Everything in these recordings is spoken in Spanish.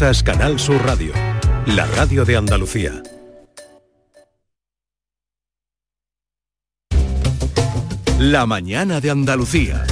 Canal Sur Radio, la radio de Andalucía. La mañana de Andalucía.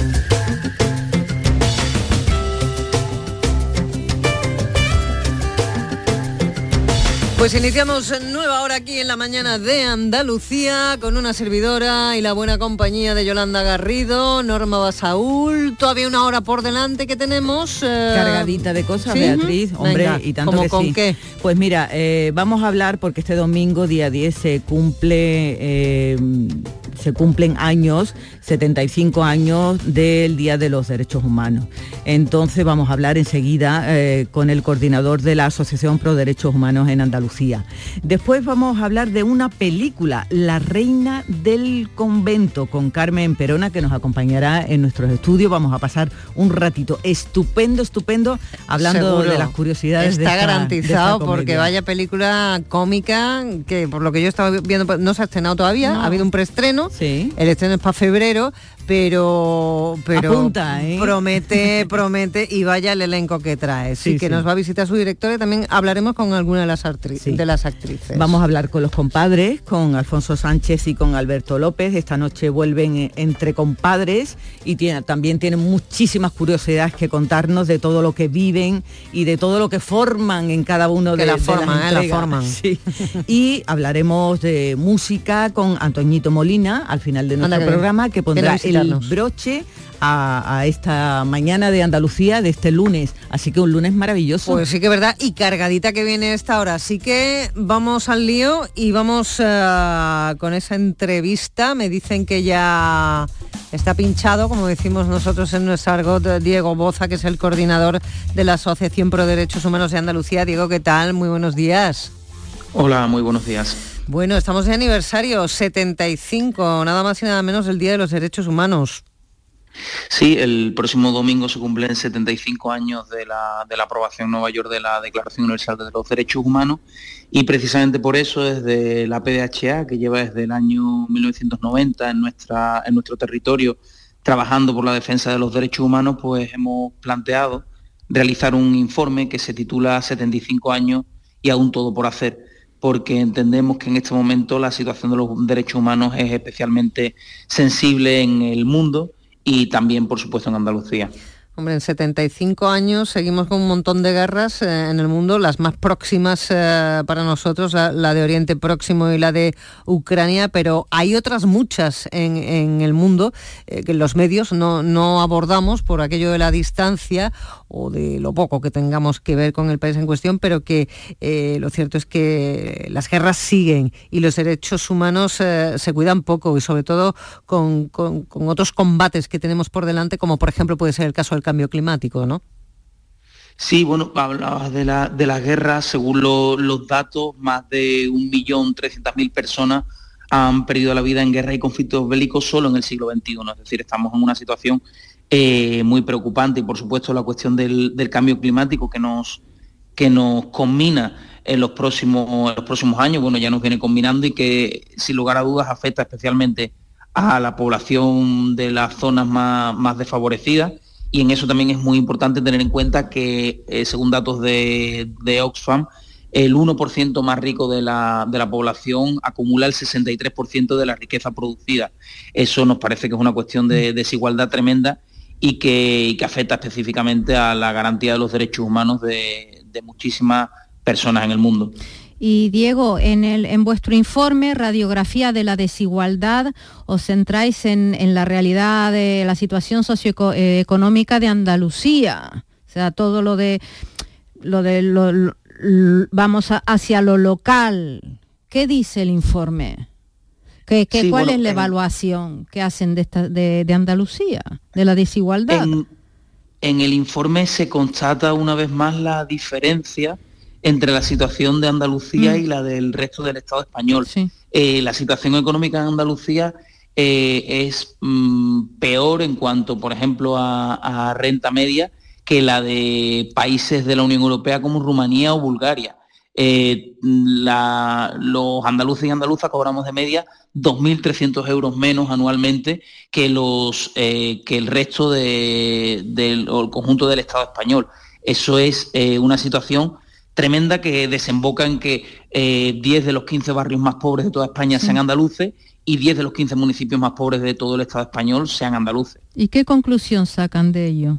Pues iniciamos nueva hora aquí en la mañana de Andalucía con una servidora y la buena compañía de Yolanda Garrido, Norma Basaúl. Todavía una hora por delante que tenemos. Eh, Cargadita de cosas, Beatriz. Hombre, y tanto ¿Cómo que con sí. qué? Pues mira, eh, vamos a hablar porque este domingo, día 10, se cumple... eh, se cumplen años, 75 años del Día de los Derechos Humanos. Entonces vamos a hablar enseguida eh, con el coordinador de la Asociación Pro Derechos Humanos en Andalucía. Después vamos a hablar de una película, La Reina del Convento, con Carmen Perona, que nos acompañará en nuestros estudios. Vamos a pasar un ratito estupendo, estupendo, hablando Seguro. de las curiosidades de Está de garantizado esta porque vaya película cómica que por lo que yo estaba viendo pues, no se ha estrenado todavía, No. ha habido un preestreno, Sí. el estreno es para febrero, pero pero Apunta, ¿eh? promete, promete y vaya el elenco que trae. Sí, Sí, que sí. nos va a visitar su directora y también hablaremos con alguna de las, Sí. de las actrices. Vamos a hablar con los compadres, con Alfonso Sánchez y con Alberto López. Esta noche vuelven eh, entre compadres y tiene- también tienen muchísimas curiosidades que contarnos de todo lo que viven y de todo lo que forman en cada uno Que de, la de las ¿eh? La forman. Sí. Y hablaremos de música con Antoñito Molina al final de nuestro programa que pondrá el visitarnos. broche a, a esta mañana de Andalucía de este lunes. Así que un lunes maravilloso. Pues sí que es verdad, y cargadita que viene esta hora. Así que vamos al lío y vamos eh, con esa entrevista. Me dicen que ya está pinchado, como decimos nosotros en nuestro argot, Diego Boza, que es el coordinador de la Asociación Pro Derechos Humanos de Andalucía. Diego, ¿qué tal? Muy buenos días. Hola, muy buenos días. Bueno, estamos de aniversario 75, nada más y nada menos del Día de los Derechos Humanos. Sí, el próximo domingo se cumplen 75 años de la, de la aprobación en Nueva York de la Declaración Universal de los Derechos Humanos y precisamente por eso desde la PDHA, que lleva desde el año 1990 en, nuestra, en nuestro territorio trabajando por la defensa de los derechos humanos, pues hemos planteado realizar un informe que se titula 75 años y aún todo por hacer, porque entendemos que en este momento la situación de los derechos humanos es especialmente sensible en el mundo y también, por supuesto, en Andalucía. Hombre, en 75 años seguimos con un montón de guerras eh, en el mundo, las más próximas eh, para nosotros, la, de Oriente Próximo y la de Ucrania, pero hay otras muchas en, el mundo eh, que los medios no abordamos por aquello de la distancia o de lo poco que tengamos que ver con el país en cuestión, pero que eh, lo cierto es que las guerras siguen y los derechos humanos eh, se cuidan poco y sobre todo con, con- otros combates que tenemos por delante, como por ejemplo puede ser el caso del cambio climático, ¿no? Sí, bueno, hablabas de la, de la guerra, según lo- los datos, más de 1.300.000 personas han perdido la vida en guerra y conflictos bélicos solo en el siglo XXI. Es decir, estamos en una situación eh, muy preocupante y por supuesto la cuestión del, del cambio climático que nos, que nos combina en los, próximos, en los próximos años, bueno, ya nos viene combinando y que sin lugar a dudas afecta especialmente a la población de las zonas más, más desfavorecidas. Y en eso también es muy importante tener en cuenta que, eh, según datos de, de Oxfam, el 1% más rico de la, de la población acumula el 63% de la riqueza producida. Eso nos parece que es una cuestión de desigualdad tremenda y que, afecta específicamente a la garantía de los derechos humanos de, muchísimas personas en el mundo. Y Diego, en, el, en vuestro informe, Radiografía de la Desigualdad, os centráis en, en la realidad de la situación socioeconómica de Andalucía. O sea, todo lo de, lo de lo- vamos hacia lo local. ¿Qué dice el informe? ¿Qué, qué- Sí, ¿Cuál bueno, es la en- evaluación que hacen de, esta, de, de Andalucía, de la desigualdad? En, en el informe se constata una vez más la diferencia entre la situación de Andalucía Mm. y la del resto del Estado español. Sí. Eh, la situación económica en Andalucía eh, es mm, peor en cuanto, por ejemplo, a, a renta media que la de países de la Unión Europea como Rumanía o Bulgaria. Eh, la- los andaluces y andaluzas cobramos de media 2.300 euros menos anualmente que, los, eh, que el resto de- del el conjunto del Estado español. Eso es una situación tremenda que desemboca en que 10 de los 15 barrios más pobres de toda España sean andaluces y 10 de los 15 municipios más pobres de todo el Estado español sean andaluces. ¿Y qué conclusión sacan de ello?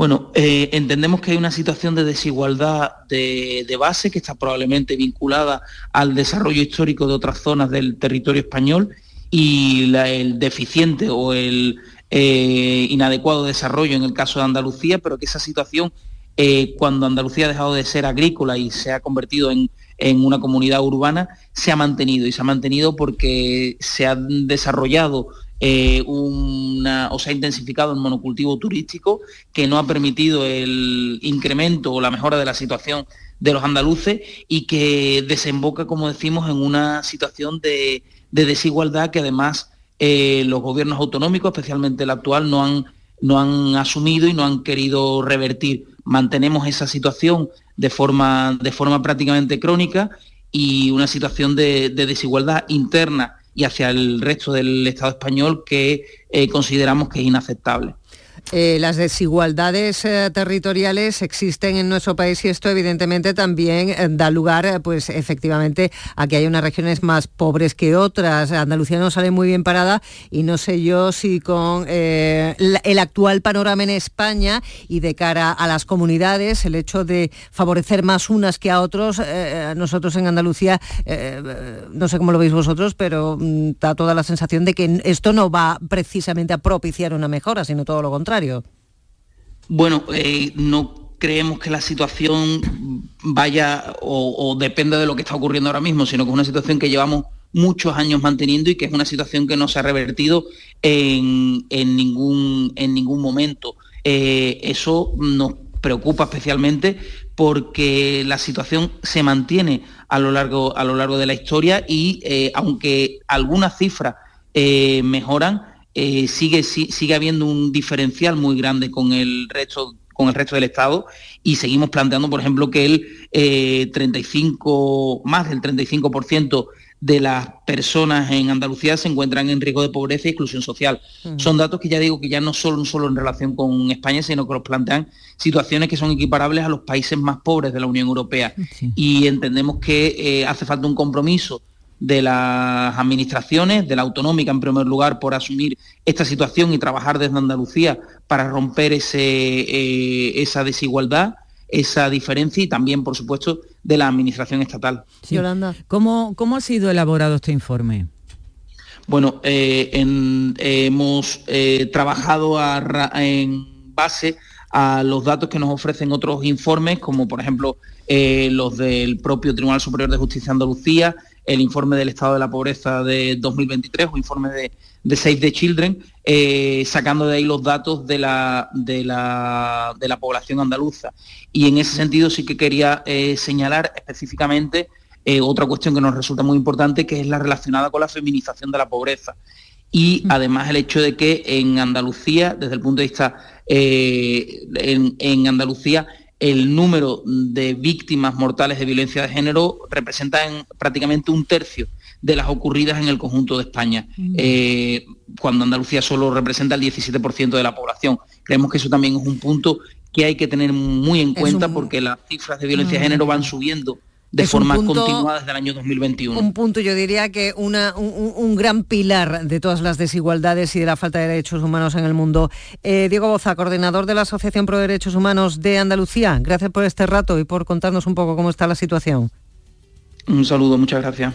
Bueno, eh, entendemos que hay una situación de desigualdad de, base que está probablemente vinculada al desarrollo histórico de otras zonas del territorio español y el deficiente o el eh, inadecuado desarrollo en el caso de Andalucía, pero que esa situación, eh, cuando Andalucía ha dejado de ser agrícola y se ha convertido en, en una comunidad urbana, se ha mantenido y se ha mantenido porque se han desarrollado eh, o se ha intensificado el monocultivo turístico que no ha permitido el incremento o la mejora de la situación de los andaluces y que desemboca, como decimos, en una situación de, desigualdad que además eh, los gobiernos autonómicos, especialmente el actual, no han, no han asumido y no han querido revertir. Mantenemos esa situación de forma, de forma prácticamente crónica y una situación de desigualdad interna y hacia el resto del Estado español que eh, consideramos que es inaceptable. Eh, las desigualdades eh, territoriales existen en nuestro país y esto evidentemente también eh, da lugar, pues efectivamente, a que hay unas regiones más pobres que otras. Andalucía no sale muy bien parada y no sé yo si con el actual panorama en España y de cara a las comunidades, el hecho de favorecer más unas que a otros, nosotros en Andalucía, no sé cómo lo veis vosotros, pero mm, da toda la sensación de que esto no va precisamente a propiciar una mejora, sino todo lo contrario. Bueno, eh, no creemos que la situación vaya o, dependa de lo que está ocurriendo ahora mismo, sino que es una situación que llevamos muchos años manteniendo y que es una situación que no se ha revertido en, ningún, en ningún momento. Eh, eso nos preocupa especialmente porque la situación se mantiene a lo largo, a lo largo de la historia y eh, aunque algunas cifras mejoran, eh, sigue, sigue habiendo un diferencial muy grande con el resto con el resto del Estado y seguimos planteando, por ejemplo, que el 35, eh, más del 35% de las personas en Andalucía se encuentran en riesgo de pobreza y exclusión social. Son datos que ya digo que ya no son solo en relación con España, sino que nos plantean situaciones que son equiparables a los países más pobres de la Unión Europea. Y entendemos que eh, hace falta un compromiso de las administraciones, de la autonómica en primer lugar, por asumir esta situación y trabajar desde Andalucía para romper ese, eh, esa desigualdad, esa diferencia y también, por supuesto, de la administración estatal. Yolanda. ¿Cómo, ¿Cómo ha sido elaborado este informe? Bueno, eh, hemos eh, trabajado en base a los datos que nos ofrecen otros informes, como por ejemplo los del propio Tribunal Superior de Justicia de Andalucía, el informe del estado de la pobreza de 2023 o informe de, Save the Children, eh, sacando de ahí los datos de la, de la, población andaluza. Y en ese sentido sí que quería eh, señalar específicamente eh, otra cuestión que nos resulta muy importante, que es la relacionada con la feminización de la pobreza. Y además el hecho de que en Andalucía, desde el punto de vista, en, en Andalucía, el número de víctimas mortales de violencia de género representa en prácticamente un tercio de las ocurridas en el conjunto de España, mm. eh, cuando Andalucía solo representa el 17% de la población. Creemos que eso también es un punto que hay que tener muy en cuenta porque las cifras de violencia de género van subiendo de forma continuada desde el año 2021. Un punto, yo diría que una, un, gran pilar de todas las desigualdades y de la falta de derechos humanos en el mundo. Eh, Diego Boza, coordinador de la Asociación Pro Derechos Humanos de Andalucía, gracias por este rato y por contarnos un poco cómo está la situación. Un saludo, muchas gracias.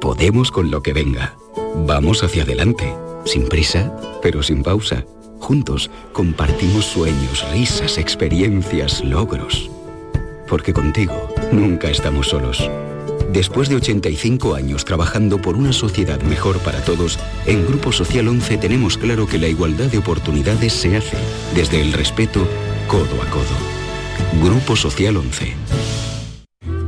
Podemos con lo que venga. Vamos hacia adelante. Sin prisa, pero sin pausa Juntos compartimos sueños, risas, experiencias, logros. Porque contigo nunca estamos solos. Después de 85 años trabajando por una sociedad mejor para todos, en Grupo Social 11 tenemos claro que la igualdad de oportunidades se hace desde el respeto codo a codo. Grupo Social 11.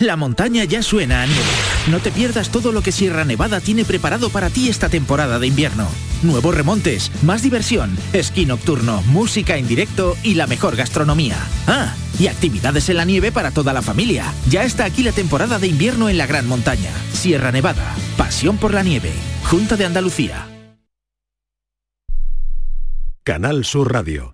La montaña ya suena a nieve. No te pierdas todo lo que Sierra Nevada tiene preparado para ti esta temporada de invierno. Nuevos remontes, más diversión, esquí nocturno, música en directo y la mejor gastronomía. Ah, y actividades en la nieve para toda la familia. Ya está aquí la temporada de invierno en la Gran Montaña. Sierra Nevada, pasión por la nieve. Junta de Andalucía. Canal Sur Radio.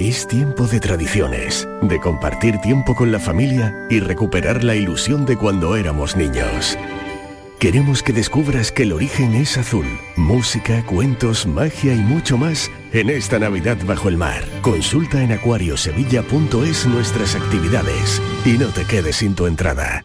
Es tiempo de tradiciones, de compartir tiempo con la familia y recuperar la ilusión de cuando éramos niños. Queremos que descubras que el origen es azul. Música, cuentos, magia y mucho más en esta Navidad bajo el mar. Consulta en acuariosevilla.es nuestras actividades y no te quedes sin tu entrada.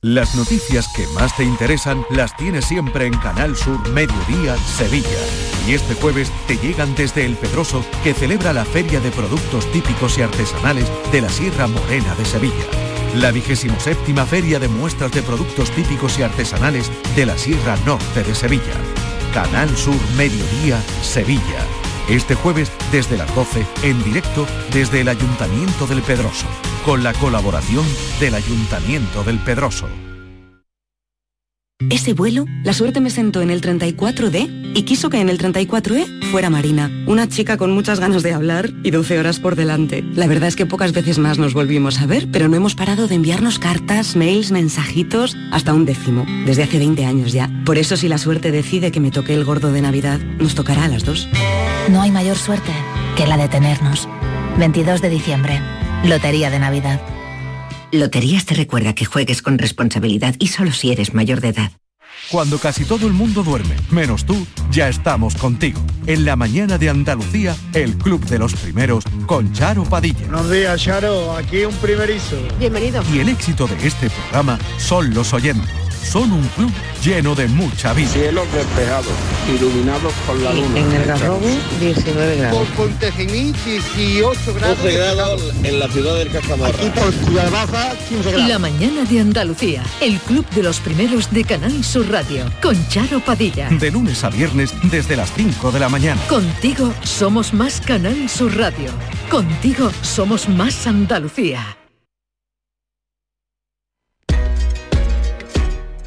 Las noticias que más te interesan las tienes siempre en Canal Sur Mediodía Sevilla. Y este jueves te llegan desde El Pedroso, que celebra la Feria de Productos Típicos y Artesanales de la Sierra Morena de Sevilla. La 27 Feria de Muestras de Productos Típicos y Artesanales de la Sierra Norte de Sevilla. Canal Sur Mediodía Sevilla. Este jueves desde las 12 en directo desde el Ayuntamiento del Pedroso, con la colaboración del Ayuntamiento del Pedroso. Ese vuelo, la suerte me sentó en el 34D y quiso que en el 34E fuera Marina, una chica con muchas ganas de hablar y 12 horas por delante. La verdad es que pocas veces más nos volvimos a ver, pero no hemos parado de enviarnos cartas, mails, mensajitos, hasta un décimo, desde hace 20 años ya. Por eso si la suerte decide que me toque el gordo de Navidad, nos tocará a las dos. No hay mayor suerte que la de tenernos. 22 de diciembre, Lotería de Navidad. Loterías te recuerda que juegues con responsabilidad y solo si eres mayor de edad. Cuando casi todo el mundo duerme, menos tú, ya estamos contigo. En la mañana de Andalucía, el Club de los Primeros con Charo Padilla. Buenos días, Charo. Aquí un primerizo. Bienvenido. Y el éxito de este programa son los oyentes. Son un club lleno de mucha vida. Cielos despejados, iluminados por la luna. En el Garrobo, 19 grados. Por Pontejimí, 18 grados. 12 grados en la ciudad del Castamarra. Aquí por Ciudad Baja, 15 grados. La mañana de Andalucía, el club de los primeros de Canal Sur Radio, con Charo Padilla. De lunes a viernes desde las 5 de la mañana. Contigo somos más Canal Sur Radio. Contigo somos más Andalucía.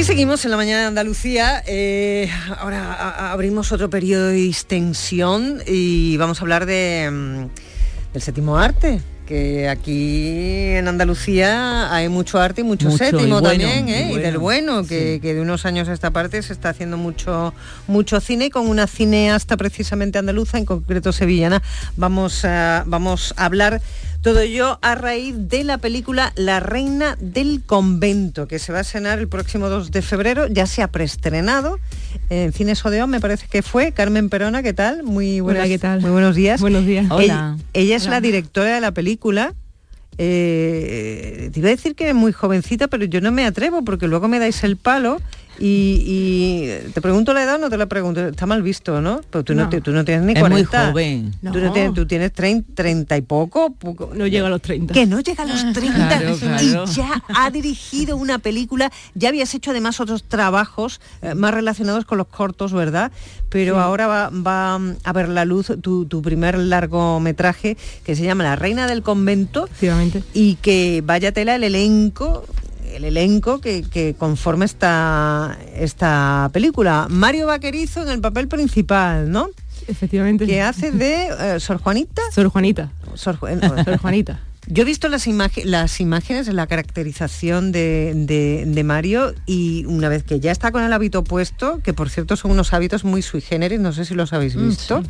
Aquí seguimos en la mañana de Andalucía. Eh, ahora a- abrimos otro periodo de distensión y vamos a hablar de, mm, del séptimo arte. Que aquí en Andalucía hay mucho arte y mucho, Mucho, y séptimo bueno, también, y ¿eh? y, bueno, del bueno, que, que de unos años a esta parte se está haciendo mucho, mucho cine y con una cineasta precisamente andaluza, en concreto sevillana. Vamos a, vamos a hablar todo ello a raíz de la película La Reina del Convento, que se va a estrenar el próximo 2 de febrero, ya se ha preestrenado en Cines Odeón, me parece que fue. Carmen Perona, ¿qué tal? Muy buenas, ¿qué tal? Muy buenos días. Buenos días. Ella, Hola. ella es Hola. la directora de la película. Eh, te iba a decir que es muy jovencita, pero yo no me atrevo porque luego me dais el palo Y, y te pregunto la edad o no te la pregunto, está mal visto, ¿no? Pero tú no, No. te- tú no tienes ni Es muy 40. joven. Tú, no No. tienes, tú tienes 30, 30 y poco, poco. No llega a los 30. Que no llega a los 30 Claro, claro. y ya ha dirigido una película. Ya habías hecho además otros trabajos eh, más relacionados con los cortos, ¿verdad? Pero Sí. ahora va, va mm, a ver la luz tu, tu primer largometraje que se llama La Reina del Convento y que vaya tela el elenco el elenco que, que conforma esta, esta película. Mario Vaquerizo en el papel principal, ¿no? Efectivamente. Que hace de eh, Sor Juanita. Sor Juanita. Sor, Sor Juanita. Yo he visto las, las imágenes, la caracterización de, de- de Mario y una vez que ya está con el hábito puesto, que por cierto son unos hábitos muy sui generis, no sé si los habéis Mm, visto,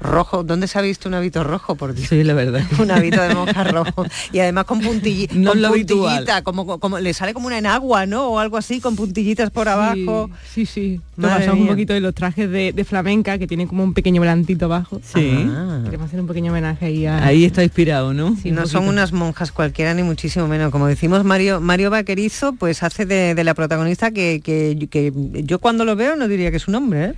rojo, ¿dónde se ha visto un hábito rojo? Por Dios? Sí, la verdad. un hábito de monja rojo y además con puntillita, No con habitual. puntillita, como, como le sale como una enagua, ¿no? O algo así, con puntillitas por abajo. Sí, sí. Basamos un poquito de los trajes de, de flamenca que tienen como un pequeño volantito abajo. Sí. Ah. Queremos hacer un pequeño homenaje ahí a... Ahí está inspirado, ¿no? Sí, un no son poquito. Unas monjas cualquiera ni muchísimo menos. Como decimos, Mario, Mario Vaquerizo pues hace de, la protagonista que, que- que yo cuando lo veo no diría que es un hombre, ¿eh?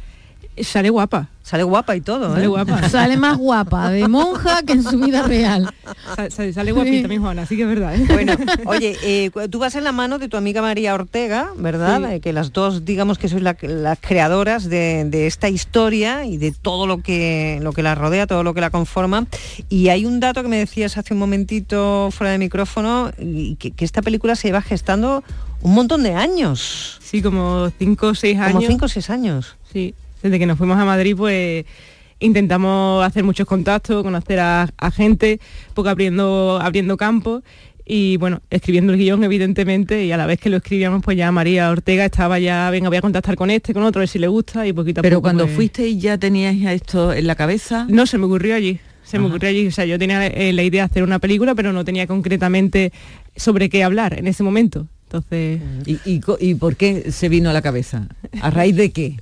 Sale guapa. Sale guapa y todo, Sale ¿eh? guapa. Sale más guapa de monja que en su vida real. Sa- sa- Sale guapita mi Juana, así que es verdad. ¿eh? Bueno, oye, eh, tú vas en la mano de tu amiga María Ortega, ¿verdad? Sí. Eh, que las dos, digamos que sois la- las creadoras de, de esta historia y de todo lo que, lo que la rodea, todo lo que la conforma. Y hay un dato que me decías hace un momentito fuera de micrófono, y que, que esta película se lleva gestando un montón de años. Sí, como cinco o seis años. Como cinco o seis años. Sí, desde que nos fuimos a Madrid, pues intentamos hacer muchos contactos, conocer a, a gente, poco abriendo, abriendo campo y bueno, escribiendo el guion evidentemente y a la vez que lo escribíamos pues ya María Ortega estaba ya, venga, voy a contactar con este, con otro, a ver si le gusta y poquito a Pero poco, cuando pues- fuiste ya tenías ya esto en la cabeza. No, se me ocurrió allí. Se me ocurrió allí. O sea, yo tenía eh, la idea de hacer una película, pero no tenía concretamente sobre qué hablar en ese momento. Entonces. ¿Y, y, co- y por qué se vino a la cabeza? ¿A raíz de qué?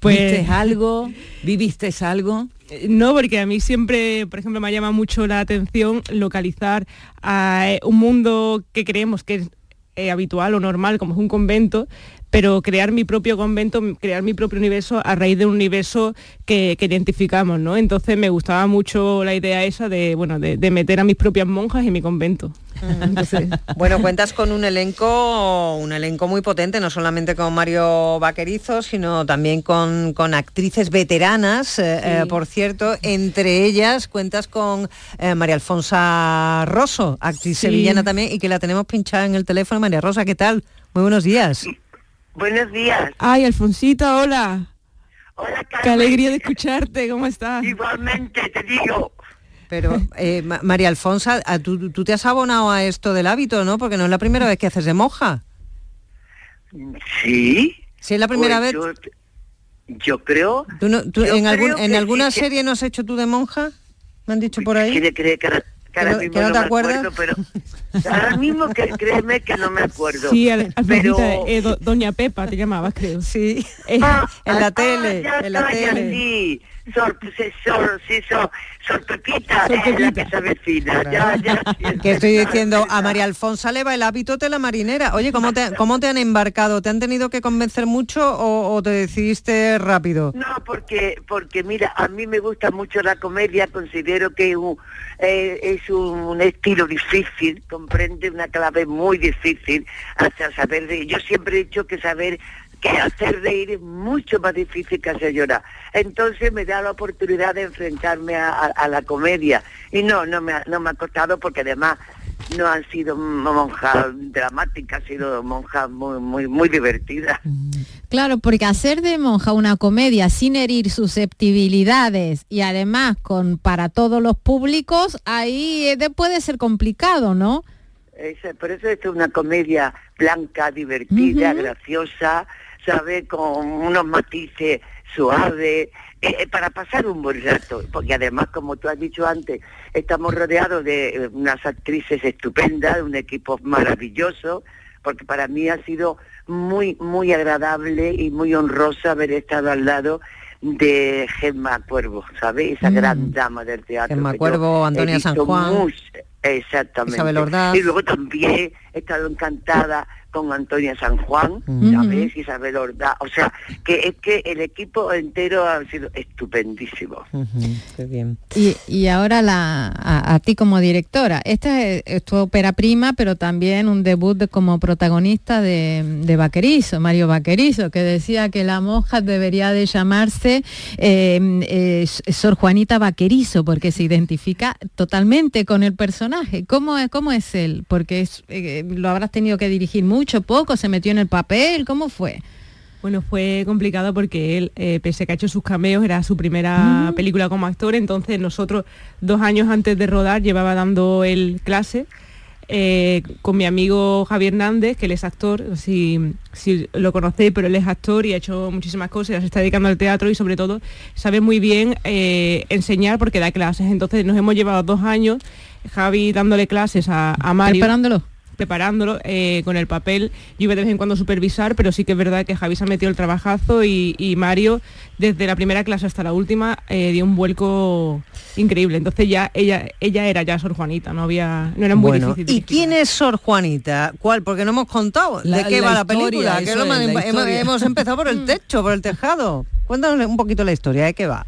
Pues- ¿Viste algo? ¿Viviste algo? Eh, No, porque a mí siempre, por ejemplo, me llama mucho la atención localizar a eh, un mundo que creemos que es eh, habitual o normal, como es un convento, pero crear mi propio convento, crear mi propio universo a raíz de un universo que, que identificamos, ¿no? Entonces me gustaba mucho la idea esa de, bueno, de, de meter a mis propias monjas en mi convento. Entonces, Bueno, cuentas con un elenco, un elenco muy potente, no solamente con Mario Vaquerizo, sino también con, con actrices veteranas, eh, eh, por cierto. Entre ellas cuentas con eh, María Alfonsa Rosso, actriz Sí. sevillana también, y que la tenemos pinchada en el teléfono. María Rosa, ¿qué tal? Muy buenos días. Buenos días. Ay, Alfonsita, hola. Qué alegría de escucharte, ¿cómo estás? Igualmente te digo. Pero, eh, Ma- María Alfonsa, a tú, tú te has abonado a esto del hábito, ¿no? Porque no es la primera vez que haces de monja. Sí. Si es la primera Pues vez... Yo, yo creo. ¿Tú no- tú yo en, algún- alguna sí que- serie no has hecho tú de monja? ¿Me han dicho por ahí? ¿Quiere creer que ahora, que ahora no- mismo que no te me acuerdas? acuerdo, pero ahora mismo que créeme que no me acuerdo. Sí, Al- pero Alfonsita, eh, do- Doña Pepa te llamabas, creo. Sí, Eh, en la tele, ya en la tele. sí, sor, sí, sor, sor Pepita, Sor es la Pepita. que se avecina. Ya, ya, sí, Que estoy diciendo, a María Alfonsa le va el hábito de la marinera. Oye, ¿cómo te, ¿cómo te han embarcado? ¿Te han tenido que convencer mucho o, o te decidiste rápido? No, porque, porque mira, a mí me gusta mucho la comedia, considero que es un, eh, es un estilo difícil, comprende una clave muy difícil hasta saber de Yo siempre he dicho que saber que hacer reír es mucho más difícil que hacer llorar. Entonces me da la oportunidad de enfrentarme a, a- a la comedia. Y no, no me, ha, no me ha costado porque además no han sido monjas dramáticas, han sido monjas muy, muy, muy divertidas. Claro, porque hacer de monja una comedia sin herir susceptibilidades y además con para todos los públicos, ahí eh, de- puede ser complicado, ¿no? Esa- por eso es una comedia blanca, divertida, graciosa, ¿sabe? Con unos matices suaves, eh, eh, para pasar un buen rato. Porque además, como tú has dicho antes, estamos rodeados de eh, unas actrices estupendas, de un equipo maravilloso, porque para mí ha sido muy, muy agradable y muy honrosa haber estado al lado de Gemma Cuervo, ¿sabes? Esa Mm. gran dama del teatro. Gemma Cuervo, Antonia San Juan. mucho- Exactamente. Isabel Ordaz. Y luego también he estado encantada con Antonia San Juan, Mm. ¿sabes? Isabel Ordaz, o sea, que es que el equipo entero ha sido estupendísimo. Qué bien. Y, y ahora la, a, a ti como directora. Esta es, es tu ópera prima, pero también un debut de- como protagonista de, de Vaquerizo, Mario Vaquerizo, que decía que la monja debería de llamarse eh, eh, Sor Juanita Vaquerizo, porque se identifica totalmente con el personaje. ¿Cómo, es- cómo es él? Porque es, eh, lo habrás tenido que dirigir mucho, poco, se metió en el papel, ¿cómo fue? Bueno, fue complicado porque él, eh, pese a que ha hecho sus cameos, era su primera película como actor, entonces nosotros dos años antes de rodar llevaba dando el clase eh, con mi amigo Javier Hernández, que él es actor, si, si lo conocéis, pero él es actor y ha hecho muchísimas cosas, se está dedicando al teatro y sobre todo sabe muy bien eh, enseñar porque da clases. Entonces nos hemos llevado dos años, Javi dándole clases a, a Mario. Preparándolo. Preparándolo eh, con el papel. Yo iba de vez en cuando a supervisar, pero sí que es verdad que Javi se ha metido el trabajazo y, y Mario, desde la primera clase hasta la última, eh, dio un vuelco increíble. Entonces ya ella, ella era ya Sor Juanita, no había, no era muy bueno, difícil. ¿y quién es Sor Juanita? ¿Cuál? Porque no hemos contado La- de qué la va la película. que es la historia. hemos empezado por el techo, por el tejado. Cuéntanos un poquito la historia, ¿de qué va?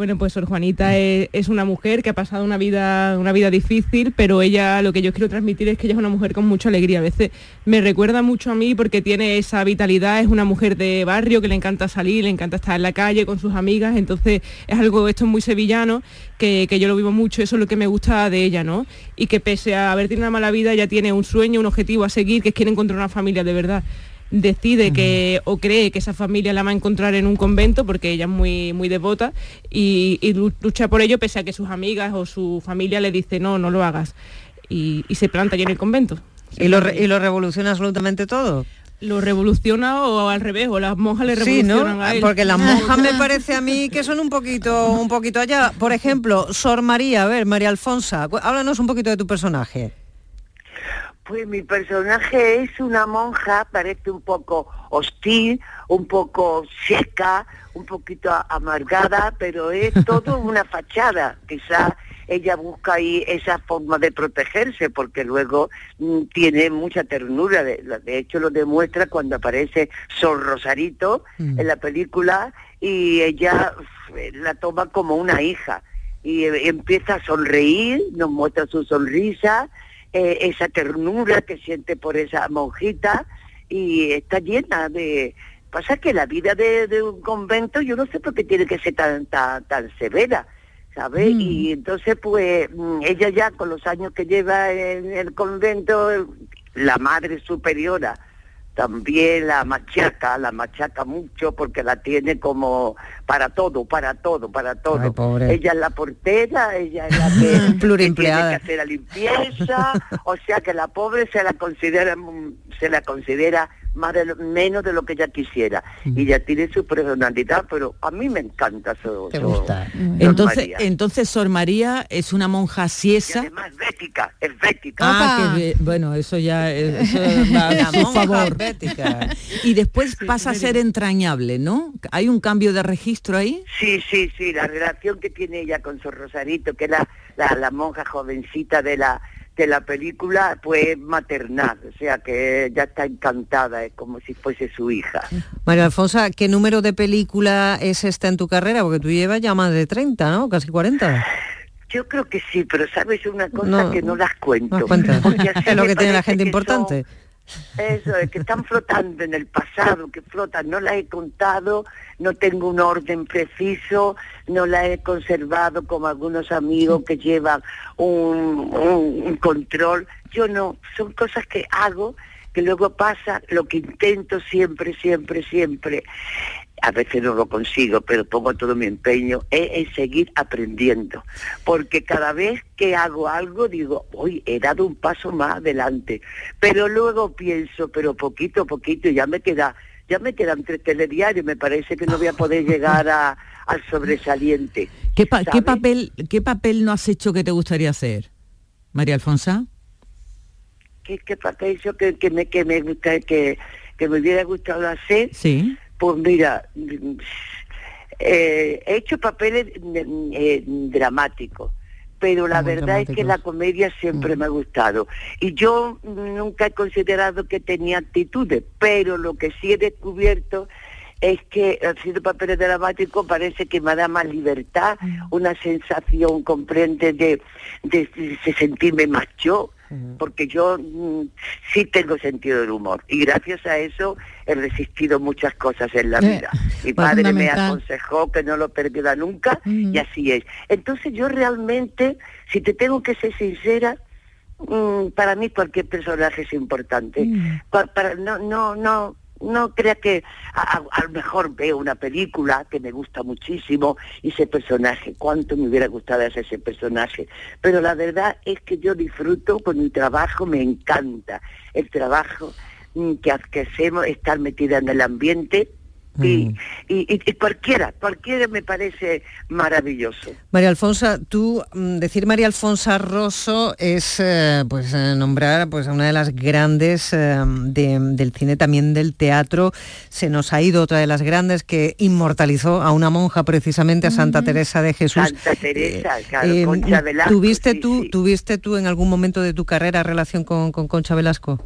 Bueno, pues Sor Juanita es, una mujer que ha pasado una vida, una vida difícil, pero ella lo que yo quiero transmitir es que ella es una mujer con mucha alegría. A veces me recuerda mucho a mí porque tiene esa vitalidad, es una mujer de barrio que le encanta salir, le encanta estar en la calle con sus amigas, entonces es algo, esto es muy sevillano, que, que yo lo vivo mucho, eso es lo que me gusta de ella, ¿no? Y que pese a haber tenido una mala vida, ella tiene un sueño, un objetivo a seguir, que es quiere encontrar una familia de verdad decide que o cree que esa familia la va a encontrar en un convento porque ella es muy muy devota y, y lu- lucha por ello pese a que sus amigas o su familia le dice no no lo hagas y, y se planta allí en el convento ¿Y lo, re- y lo revoluciona absolutamente todo? lo revoluciona o al revés o las monjas le Sí, ¿no? revolucionan a él Porque las monjas me parece a mí que son un poquito, un poquito allá. Por ejemplo, Sor María, a ver, María Alfonsa, háblanos un poquito de tu personaje. Pues mi personaje es una monja, parece un poco hostil, un poco seca, un poquito amargada, pero es todo una fachada. Quizá ella busca ahí esa forma de protegerse, porque luego mm, tiene mucha ternura. De, de hecho, lo demuestra cuando aparece Sor Rosarito en la película y ella uf, la toma como una hija y eh, empieza a sonreír, nos muestra su sonrisa, eh, esa ternura que siente por esa monjita y está llena de... Pasa que la vida de, de un convento yo no sé por qué tiene que ser tan, tan, tan severa, ¿sabes? Y entonces pues mm, ella ya con los años que lleva en el convento, la madre superiora también la machaca, la machaca mucho porque la tiene como para todo, para todo, para todo. Ay, pobre. Ella es la portera, ella es la que, que tiene que hacer la limpieza, o sea que la pobre se la considera se la considera más de lo- menos de lo que ella quisiera y ella tiene su personalidad, pero a mí me encanta su, ¿Te su- gusta? Sor Entonces, María. entonces Sor María es una monja siesa. Además, bética, es bética. Ah, que bueno, eso ya eso va a su monja favor. bética. Y después pasa a ser entrañable, ¿no? Hay un cambio de registro ahí. Sí, sí, sí, la relación que tiene ella con su Rosarito, que es la, la, la monja jovencita de la de la película, pues maternal, o sea que ella está encantada, es como si fuese su hija. María Alfonsa, ¿qué número de película es esta en tu carrera? Porque tú llevas ya más de 30, ¿no? Casi 40. Yo creo que sí, pero sabes una cosa No, que no las cuento. No cuentas. Es lo que tiene la gente que importante. son- Eso, es que están flotando en el pasado, que flotan, no las he contado, no tengo un orden preciso, no las he conservado como algunos amigos que llevan un, un- un control. Yo no, son cosas que hago, que luego pasa, lo que intento siempre, siempre, siempre, a veces no lo consigo, pero pongo todo mi empeño, es en seguir aprendiendo. Porque cada vez que hago algo digo, hoy he dado un paso más adelante. Pero luego pienso, pero poquito a poquito, ya me queda, ya me quedan tres telediarios, me parece que no voy a poder llegar a, al sobresaliente. ¿Qué, pa- qué papel, ¿Qué papel no has hecho que te gustaría hacer, María Alfonsa? ¿Qué, qué papel yo que, que me que me gusta que, que me hubiera gustado hacer? Sí. Pues mira, mm, eh, he hecho papeles mm, eh, dramáticos, pero la Muy verdad es que la comedia siempre me ha gustado. Y yo nunca he considerado que tenía actitudes, pero lo que sí he descubierto es que haciendo papeles dramáticos parece que me da más libertad, una sensación, comprende, de, de, de sentirme más yo, porque yo mm, sí tengo sentido del humor y gracias a eso he resistido muchas cosas en la Eh, vida. Mi pues padre me aconsejó que no lo perdiera nunca y así es. Entonces yo realmente, si te tengo que ser sincera, mm, para mí cualquier personaje es importante. Pa- para, no, no, no, no crea que a, lo mejor veo una película que me gusta muchísimo y ese personaje, cuánto me hubiera gustado hacer ese personaje. Pero la verdad es que yo disfruto con mi trabajo, me encanta el trabajo mm, que, que hacemos, estar metida en el ambiente. Y, y- y- cualquiera, cualquiera me parece maravilloso. María Alfonsa, tú mm, decir María Alfonsa Rosso es eh, pues eh, nombrar pues a una de las grandes eh, de- del cine también del teatro. Se nos ha ido otra de las grandes que inmortalizó a una monja precisamente a Santa Teresa de Jesús. Santa Teresa, claro, Eh, Concha Velasco. ¿Tuviste sí, tú sí. tuviste tú en algún momento de tu carrera relación con, con Concha Velasco?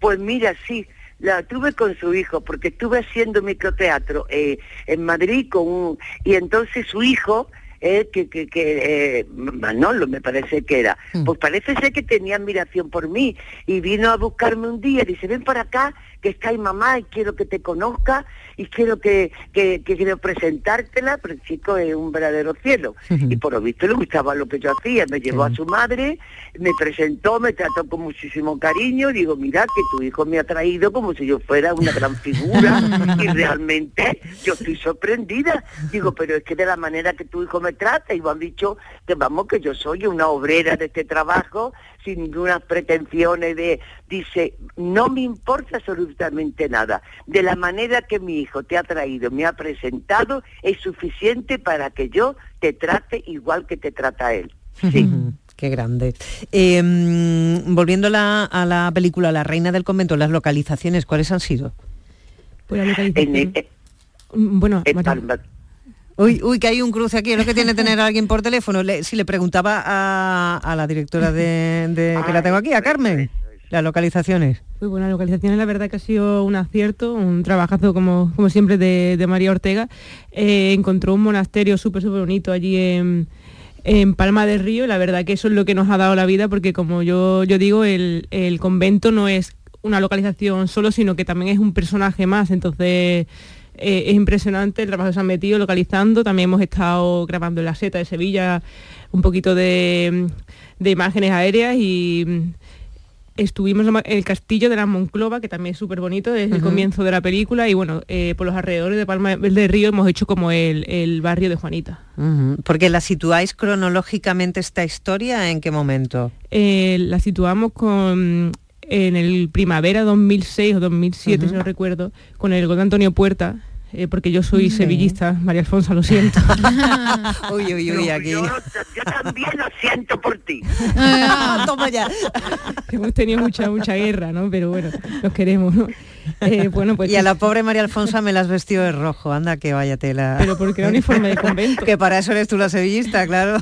Pues mira, sí, la tuve con su hijo, porque estuve haciendo microteatro eh, en Madrid con un, y entonces su hijo, eh, que, que, que eh, Manolo me parece que era, pues parece ser que tenía admiración por mí y vino a buscarme un día y dice, ven para acá, que está ahí mamá y quiero que te conozca y quiero que, que, que quiero presentártela, pero el chico es un verdadero cielo. Y por lo visto le gustaba lo que yo hacía, me llevó a su madre, me presentó, me trató con muchísimo cariño, digo, mira que tu hijo me ha traído como si yo fuera una gran figura y realmente yo estoy sorprendida. Digo, pero es que de la manera que tu hijo me trata, y me han dicho que vamos, que yo soy una obrera de este trabajo, sin ninguna pretensiones de, dice, no me importa absolutamente nada. De la manera que mi hijo te ha traído, me ha presentado, es suficiente para que yo te trate igual que te trata él. Sí. Qué grande. Eh, mm, volviendo a la, a la película La Reina del Convento, las localizaciones, ¿cuáles han sido? Pues la localización- En, en- Mm, bueno, en Palma- Uy, uy, que hay un cruce aquí, es lo que tiene tener a alguien por teléfono. Le- si le preguntaba a, a la directora de, de- que la tengo aquí, a Carmen, las localizaciones. Muy buena localización, la verdad que ha sido un acierto, un trabajazo como, como siempre de, de María Ortega. Eh, encontró un monasterio súper, súper bonito allí en, en Palma del Río y la verdad que eso es lo que nos ha dado la vida porque como yo, yo digo, el, el convento no es una localización solo, sino que también es un personaje más, entonces... eh, es impresionante el trabajo que se han metido localizando. También hemos estado grabando en la seta de Sevilla un poquito de, de imágenes aéreas y mm, estuvimos en el castillo de la Monclova, que también es súper bonito desde el comienzo de la película. Y bueno, eh, por los alrededores de Palma del Río hemos hecho como el, el barrio de Juanita. Porque la situáis cronológicamente esta historia, ¿en qué momento? Eh, la situamos con en el primavera 2006 o 2007, Ujú. si no recuerdo, con el gol de Antonio Puerta, eh, porque yo soy Sí. sevillista, María Alfonso, lo siento. uy, uy, uy, aquí. Yo, yo también lo siento por ti. Toma ya. Hemos tenido mucha, mucha guerra, ¿no? Pero bueno, nos queremos, ¿no? Eh, bueno, pues y a la pobre María Alfonso me las vestió de rojo, anda que vaya tela. Pero porque era uniforme de convento. que para eso eres tú la sevillista, claro.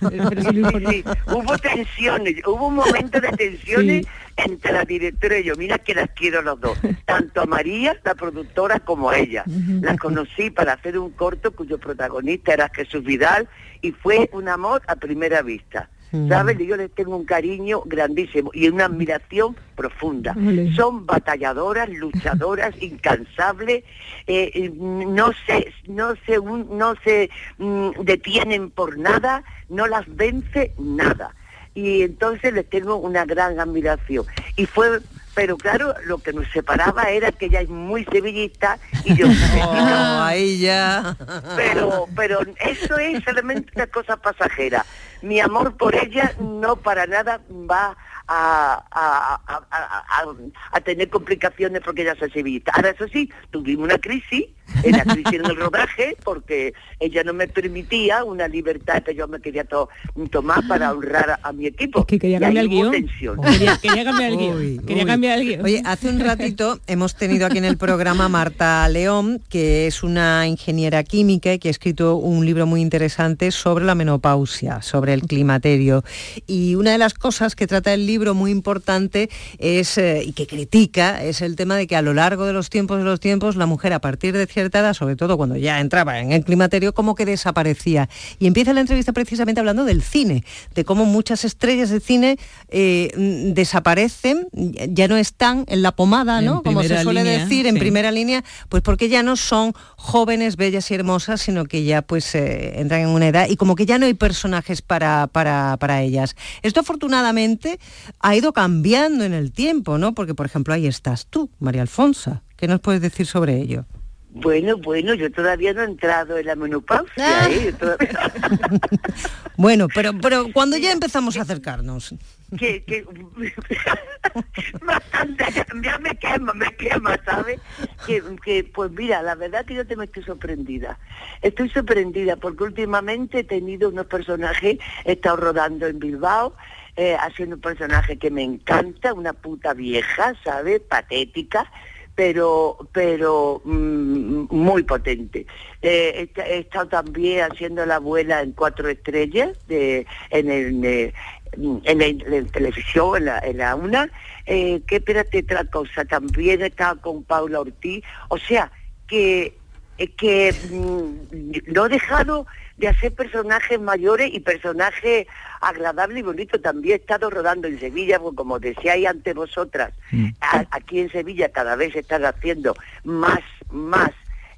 Sí, Hubo tensiones, hubo un momento de tensiones entre la directora y yo. Mira que las quiero los dos, tanto a María, la productora, como a ella. Las conocí para hacer un corto cuyo protagonista era Jesús Vidal y fue un amor a primera vista. ¿Sabes? Yo les tengo un cariño grandísimo y una admiración profunda. Son batalladoras, luchadoras, incansables, eh, eh, no se, no se, un- no se mm, detienen por nada, no las vence nada. Y entonces les tengo una gran admiración. Y fue, pero claro, lo que nos separaba era que ella es muy sevillista y yo Oh, ahí ya. pero pero eso es solamente una cosa pasajera. Mi amor por ella no para nada va a, a- a- a- tener complicaciones porque ella es sevillista. Ahora eso sí, tuvimos una crisis la crisis en el rodaje, porque ella no me permitía una libertad que yo me quería to- tomar para honrar a, a mi equipo. que quería cambiar el guion. tensión. Quería, quería cambiar el guion. Uy, quería uy. cambiar el guion. Oye, hace un ratito hemos tenido aquí en el programa a Marta León, que es una ingeniera química y que ha escrito un libro muy interesante sobre la menopausia, sobre el climaterio. Y una de las cosas que trata el libro muy importante es, eh, y que critica, es el tema de que a lo largo de los tiempos de los tiempos, la mujer a partir de cierta edad, sobre todo cuando ya entraba en el climaterio, como que desaparecía. Y empieza la entrevista precisamente hablando del cine, de cómo muchas estrellas de cine eh, mm, desaparecen, ya no están en la pomada, ¿no? Como se suele línea, decir, en sí. primera línea, pues porque ya no son jóvenes, bellas y hermosas, sino que ya pues eh, entran en una edad y como que ya no hay personajes para, para, para ellas. Esto afortunadamente ha ido cambiando en el tiempo, ¿no? Porque, por ejemplo, ahí estás tú, María Alfonsa. ¿Qué nos puedes decir sobre ello? Bueno, bueno, yo todavía no he entrado en la menopausia, ¿eh? Yo todavía- Bueno, pero, pero cuando ya empezamos a acercarnos. que, que bastante, ya me quema, me quema, ¿sabes? Que, que, pues mira, la verdad que yo te me estoy sorprendida. Estoy sorprendida porque últimamente he tenido unos personajes, he estado rodando en Bilbao, eh, haciendo un personaje que me encanta, una puta vieja, ¿sabes? Patética pero pero mm, muy potente. Eh, he, he estado también haciendo la abuela en cuatro estrellas de, en, el, eh, en, la, televisión, en la, en la una. Eh, que espérate otra cosa, también he estado con Paula Ortiz. O sea, que, eh, que mm, no he dejado de hacer personajes mayores y personajes agradables y bonitos. También he estado rodando en Sevilla, porque como decíais ante vosotras, a- aquí en Sevilla cada vez se están haciendo más, más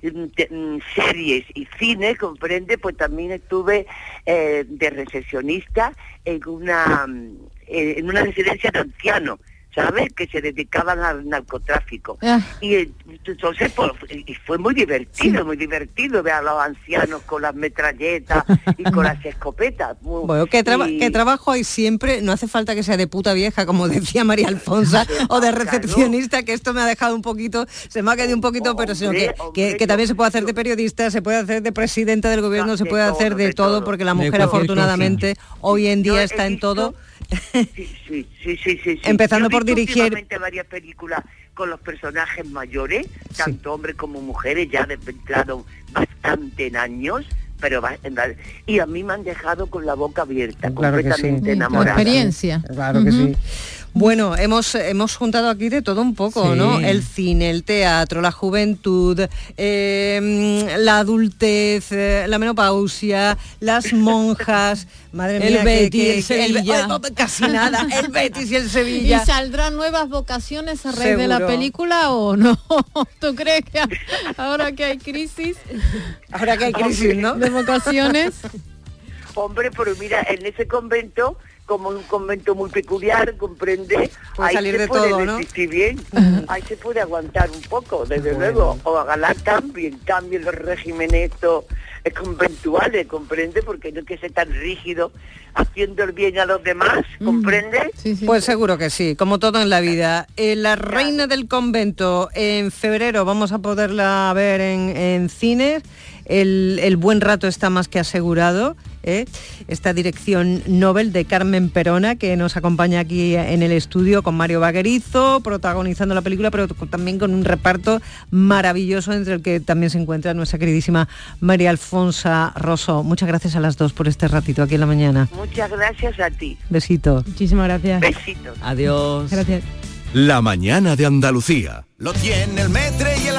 mm, mm, series y cine, comprende, pues también estuve eh, de recepcionista en una mm, eh, en una residencia de ancianos, ¿sabes? Que se dedicaban al narcotráfico. Ah. Y entonces pues, y fue muy divertido, muy divertido ver a los ancianos con las metralletas y con las escopetas. Muy- Bueno, ¿qué, traba- y- qué trabajo hay siempre? No hace falta que sea de puta vieja, como decía María Alfonsa, o de recepcionista, que esto me ha dejado un poquito, se me ha quedado un poquito, pero sino que, que- que también se puede hacer de periodista, se puede hacer de presidenta del gobierno, se puede hacer de todo, porque la mujer afortunadamente hoy en día está en todo. Sí, sí, sí, sí, sí. Empezando Yo por dirigir- varias películas con los personajes mayores, tanto hombres como mujeres, ya de entrado bastante en años, pero va- y a mí me han dejado con la boca abierta, Claro sí. completamente enamorada. Claro que sí. Bueno, hemos, hemos juntado aquí de todo un poco, Sí. ¿no? El cine, el teatro, la juventud, eh, la adultez, eh, la menopausia, las monjas, madre El mía, que- Betis, que- el Sevilla. ay, no, casi nada, el Betis y el ¿Y Sevilla. saldrán nuevas vocaciones a raíz de la película o no? ¿Tú crees que ahora que hay crisis? Ahora que hay crisis, ¿no? De vocaciones. Hombre, pero mira, en ese convento, como un convento muy peculiar, comprende, Puede ahí salir se de puede todo, ¿no? resistir bien, ahí se puede aguantar un poco, desde luego, o ojalá cambien, cambien los regímenes estos eh, conventuales, comprende, porque no hay que ser tan rígido haciendo el bien a los demás, comprende. Pues seguro que sí, como todo en la vida. Eh, la reina del convento, en febrero vamos a poderla ver en, en cines. El, el buen rato está más que asegurado. ¿Eh? Esta dirección Nobel de Carmen Perona, que nos acompaña aquí en el estudio con Mario Vaquerizo, protagonizando la película, pero también con un reparto maravilloso entre el que también se encuentra nuestra queridísima María Alfonsa Rosso. Muchas gracias a las dos por este ratito aquí en la mañana. Muchas gracias a ti. Besito. Muchísimas gracias. Besitos. Adiós. Gracias. La mañana de Andalucía. Lo tiene el metre y el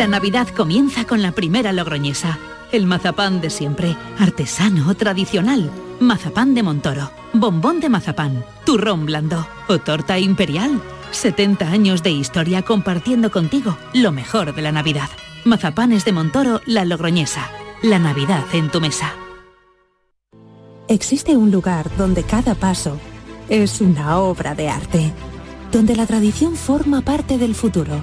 La Navidad comienza con la primera logroñesa. El mazapán de siempre, artesano, tradicional. Mazapán de Montoro, bombón de mazapán, turrón blando o torta imperial. 70 años de historia compartiendo contigo lo mejor de la Navidad. Mazapanes de Montoro, La Logroñesa. La Navidad en tu mesa. Existe un lugar donde cada paso es una obra de arte, donde la tradición forma parte del futuro,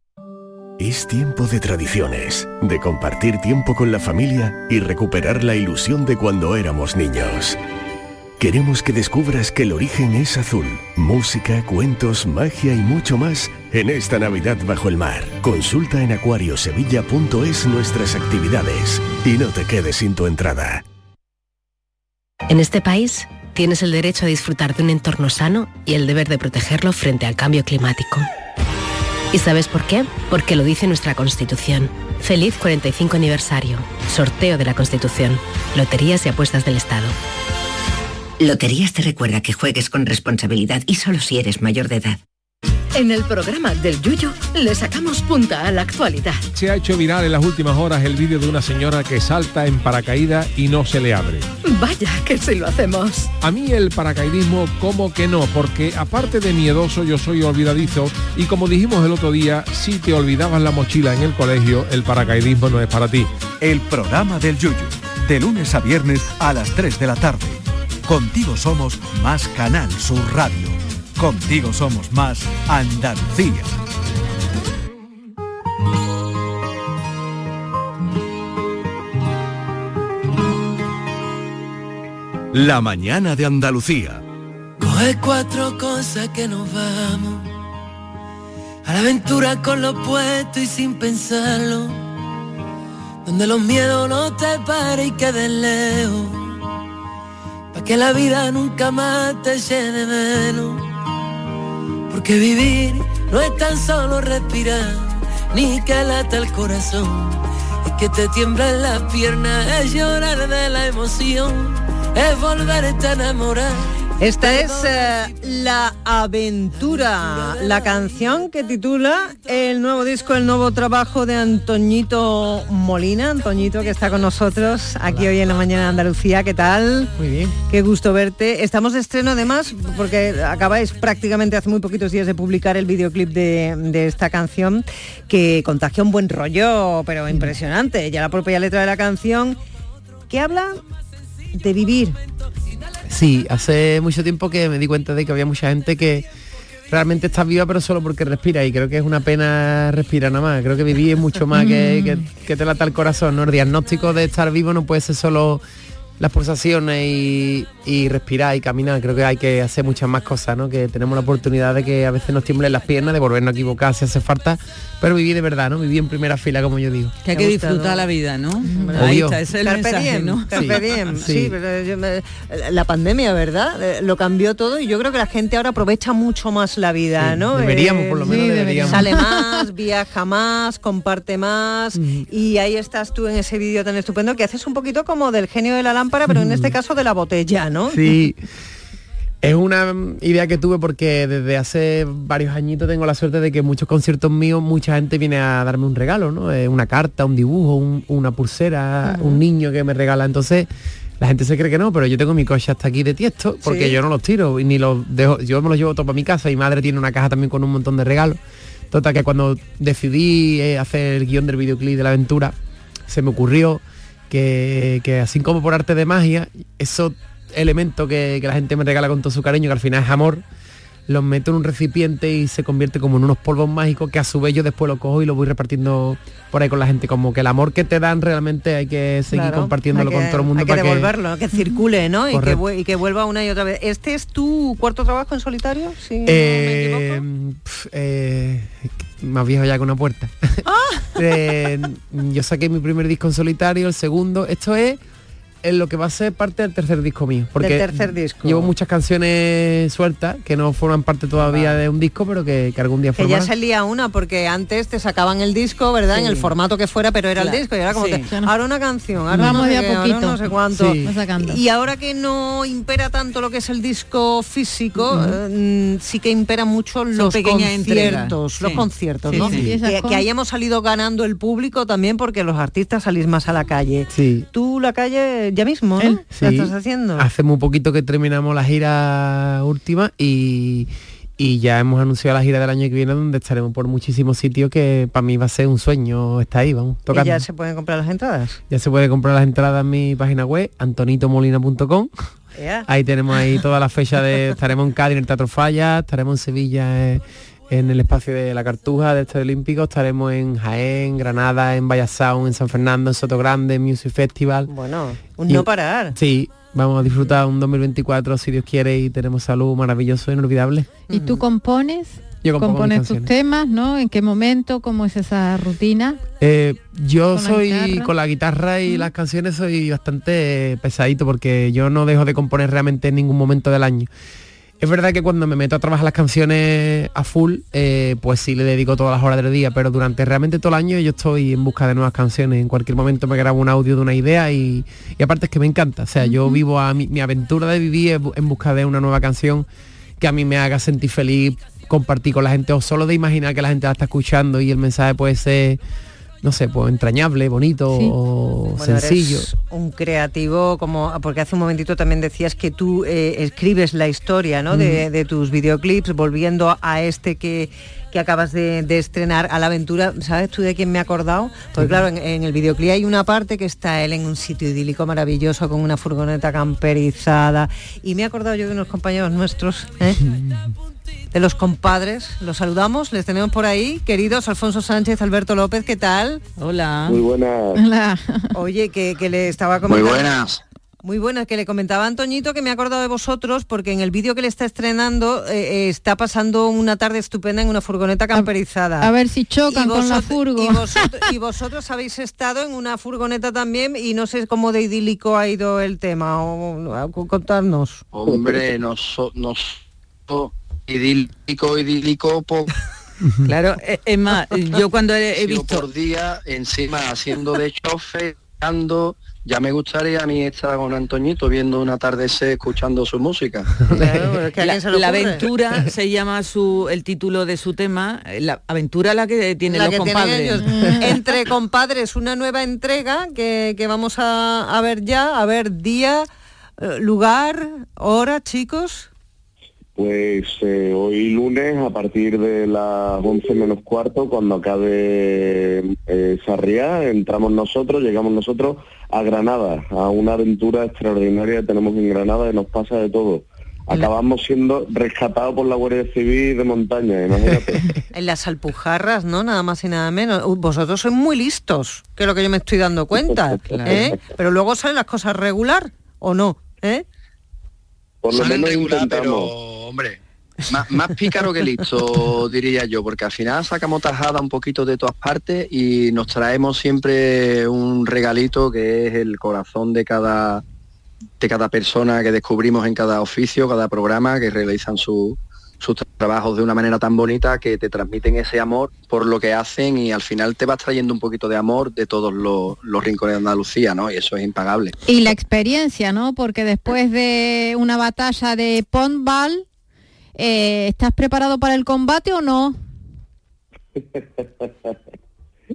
Es tiempo de tradiciones, de compartir tiempo con la familia y recuperar la ilusión de cuando éramos niños. Queremos que descubras que el origen es azul. Música, cuentos, magia y mucho más en esta Navidad bajo el mar. Consulta en acuariosevilla.es nuestras actividades y no te quedes sin tu entrada. En este país tienes el derecho a disfrutar de un entorno sano y el deber de protegerlo frente al cambio climático. ¿Y sabes por qué? Porque lo dice nuestra Constitución. Feliz 45 aniversario. Sorteo de la Constitución. Loterías y apuestas del Estado. Loterías te recuerda que juegues con responsabilidad y solo si eres mayor de edad. En el programa del Yuyo le sacamos punta a la actualidad. Se ha hecho viral en las últimas horas el vídeo de una señora que salta en paracaídas y no se le abre. Vaya que si lo hacemos. A mí el paracaidismo como que no, porque aparte de miedoso yo soy olvidadizo y como dijimos el otro día, si te olvidabas la mochila en el colegio, el paracaidismo no es para ti. El programa del Yuyu, de lunes a viernes a las 3 de la tarde. Contigo somos más Canal Sur Radio. Contigo somos más Andalucía. La mañana de Andalucía. Coge cuatro cosas que nos vamos. A la aventura con lo puesto y sin pensarlo. Donde los miedos no te paren y queden lejos. Pa' que la vida nunca más te llene menos. Porque vivir no es tan solo respirar, ni que lata el corazón. Es que te tiemblan las piernas, es llorar de la emoción, es volverte a enamorar. Esta es eh, La Aventura, la canción que titula el nuevo disco, el nuevo trabajo de Antoñito Molina. Antoñito que está con nosotros aquí hoy en la mañana de Andalucía. ¿Qué tal? Muy bien. Qué gusto verte. Estamos de estreno además porque acabáis prácticamente hace muy poquitos días de publicar el videoclip de, de esta canción que contagia un buen rollo, pero impresionante. Ya la propia letra de la canción que habla de vivir, Sí, hace mucho tiempo que me di cuenta de que había mucha gente que, realmente estás viva pero solo porque respiras y creo que es una pena respirar nada más. Creo que vivir es mucho más que, que, que te lata el corazón, ¿no? El diagnóstico de estar vivo no puede ser solo las pulsaciones y, y respirar y caminar. Creo que hay que hacer muchas más cosas, ¿no? Que tenemos la oportunidad de que a veces nos tiemblen las piernas, de volvernos a equivocar si hace falta, pero vivir de verdad, ¿no? Vivir en primera fila, como yo digo. Que hay que disfrutar la vida, ¿no? Ahí está, ese es el Carpe mensaje, diem, ¿no? carpe diem, sí, pero yo me- la pandemia, ¿verdad? Eh, Lo cambió todo y yo creo que la gente ahora aprovecha mucho más la vida, Sí, ¿no? deberíamos, por lo menos sí, deberíamos. Sale más, viaja más, comparte más y ahí estás tú en ese vídeo tan estupendo que haces un poquito como del genio de la lámpara, pero en este caso de la botella, ¿no? Sí. Es una mm, idea que tuve porque desde hace varios añitos tengo la suerte de que en muchos conciertos míos mucha gente viene a darme un regalo, ¿no? Una carta, un dibujo, un- una pulsera, un niño que me regala. Entonces la gente se cree que no, pero yo tengo mi coche hasta aquí de tiesto porque Sí. yo no los tiro y ni los dejo. Yo me los llevo todo para mi casa. Mi madre tiene una caja también con un montón de regalos. Total que cuando decidí eh, hacer el guion del videoclip de la aventura, se me ocurrió que, que así como por arte de magia, esos elementos que, que la gente me regala con todo su cariño, que al final es amor, los meto en un recipiente y se convierte como en unos polvos mágicos que a su vez yo después lo cojo y lo voy repartiendo por ahí con la gente. Como que el amor que te dan realmente hay que seguir Claro, compartiéndolo con que- todo el mundo Hay que para devolverlo, que circule, ¿no? Y que, y que vuelva una y otra vez. ¿Este es tu cuarto trabajo en solitario? No me Eh, pf, eh, más viejo ya que una puerta. ¡Ah! Eh, yo saqué mi primer disco en solitario, el segundo. Esto es en lo que va a ser parte del tercer disco mío. Porque Del tercer disco. Llevo muchas canciones sueltas que no forman parte todavía de un disco, pero que, que algún día Que ya formarán. salía una porque antes te sacaban el disco, ¿verdad? En el formato que fuera, pero era Claro, el disco y era como sí. te- ahora una canción, ahora Vamos no sé de a ahora poquito. no sé cuánto. Sí. Y ahora que no impera tanto lo que es el disco físico, eh, mm, sí que impera mucho los conciertos, los conciertos, Sí, ¿no? Que, que ahí hemos salido ganando el público también porque los artistas salís más a la calle. Sí. Tú la calle ya mismo, ¿no? Sí, ¿La estás haciendo? Hace muy poquito que terminamos la gira última y, y ya hemos anunciado la gira del año que viene donde estaremos por muchísimos sitios que para mí va a ser un sueño estar ahí, vamos, Y tocando. ya se pueden comprar las entradas. Ya se puede comprar las entradas en mi página web, antonitomolina.com. Ea. Ahí tenemos ahí toda la fecha de estaremos en Cádiz en el Teatro Falla, estaremos en Sevilla eh, en el espacio de la Cartuja del Estadio Olímpico, estaremos en Jaén, Granada, en Vallasound, en San Fernando, en Soto Grande, en Music Festival. Bueno, un Y- no parar. Sí, vamos a disfrutar un 2024 si Dios quiere y tenemos salud maravilloso e inolvidable. ¿Y tú compones? Yo ¿Compones tus temas, no? ¿En qué momento? ¿Cómo es esa rutina? Eh, yo ¿Con la soy con la guitarra y las canciones soy bastante pesadito porque yo no dejo de componer realmente en ningún momento del año. Es verdad que cuando me meto a trabajar las canciones a full, eh, pues sí le dedico todas las horas del día, pero durante realmente todo el año yo estoy en busca de nuevas canciones. En cualquier momento me grabo un audio de una idea y, y aparte es que me encanta. O sea, yo vivo a mi, mi aventura de vivir en busca de una nueva canción que a mí me haga sentir feliz, compartir con la gente o solo de imaginar que la gente la está escuchando y el mensaje puede ser, no sé, pues entrañable, bonito o Bueno, sencillo. eres un creativo como porque hace un momentito también decías que tú eh, escribes la historia ¿no? de, tus videoclips volviendo a este que que acabas de, de estrenar a la aventura, ¿sabes tú de quién me he acordado? Porque claro, en, en el videoclip hay una parte que está él en un sitio idílico maravilloso con una furgoneta camperizada y me he acordado yo de unos compañeros nuestros, ¿eh? De los compadres, los saludamos, les tenemos por ahí, queridos Alfonso Sánchez, Alberto López, ¿qué tal? Hola. Muy buenas. Oye, que, que le estaba Muy comentando. buenas. Muy buenas, que le comentaba a Antoñito que me he acordado de vosotros porque en el vídeo que le está estrenando eh, eh, está pasando una tarde estupenda en una furgoneta camperizada. A ver si chocan Y con la furgo. Y vosotros, y vosotros habéis estado en una furgoneta también y no sé cómo de idílico ha ido el tema. O, o- contarnos. Hombre, no so, no so- idílico, idílico, po- Claro, eh, es más, yo cuando he, visto... por día, encima haciendo de chofer, ando, ya me gustaría a mí estar con Antoñito viendo un atardecer escuchando su música. la, la aventura se llama su el título de su tema eh, la aventura la que tienen La los que tienen compadres ellos. Entre compadres, una nueva entrega que, que vamos a, a ver ya. A ver, día, eh, lugar, hora, chicos. Pues eh, hoy lunes a partir de las 11 menos cuarto, cuando acabe eh, Sarriá, entramos nosotros, llegamos nosotros a Granada, a una aventura extraordinaria que tenemos en Granada y nos pasa de todo. acabamos siendo rescatados por la Guardia Civil de montaña, imagínate. en las alpujarras, ¿no? Nada más y nada menos. Vosotros sois muy listos, que es lo que yo me estoy dando cuenta. ¿eh? Pero luego salen las cosas regular, ¿o no? ¿Eh? Por lo Salen menos regular, intentamos. pero hombre, más, más pícaro que listo, diría yo, porque al final sacamos tajada un poquito de todas partes y nos traemos siempre un regalito que es el corazón de cada de cada persona que descubrimos en cada oficio, cada programa, que realizan su- sus trabajos de una manera tan bonita que te transmiten ese amor por lo que hacen y al final te vas trayendo un poquito de amor de todos los, los rincones de Andalucía, ¿no? Y eso es impagable. Y la experiencia, ¿no? Porque después de una batalla de Pondball, eh, ¿estás preparado para el combate o no?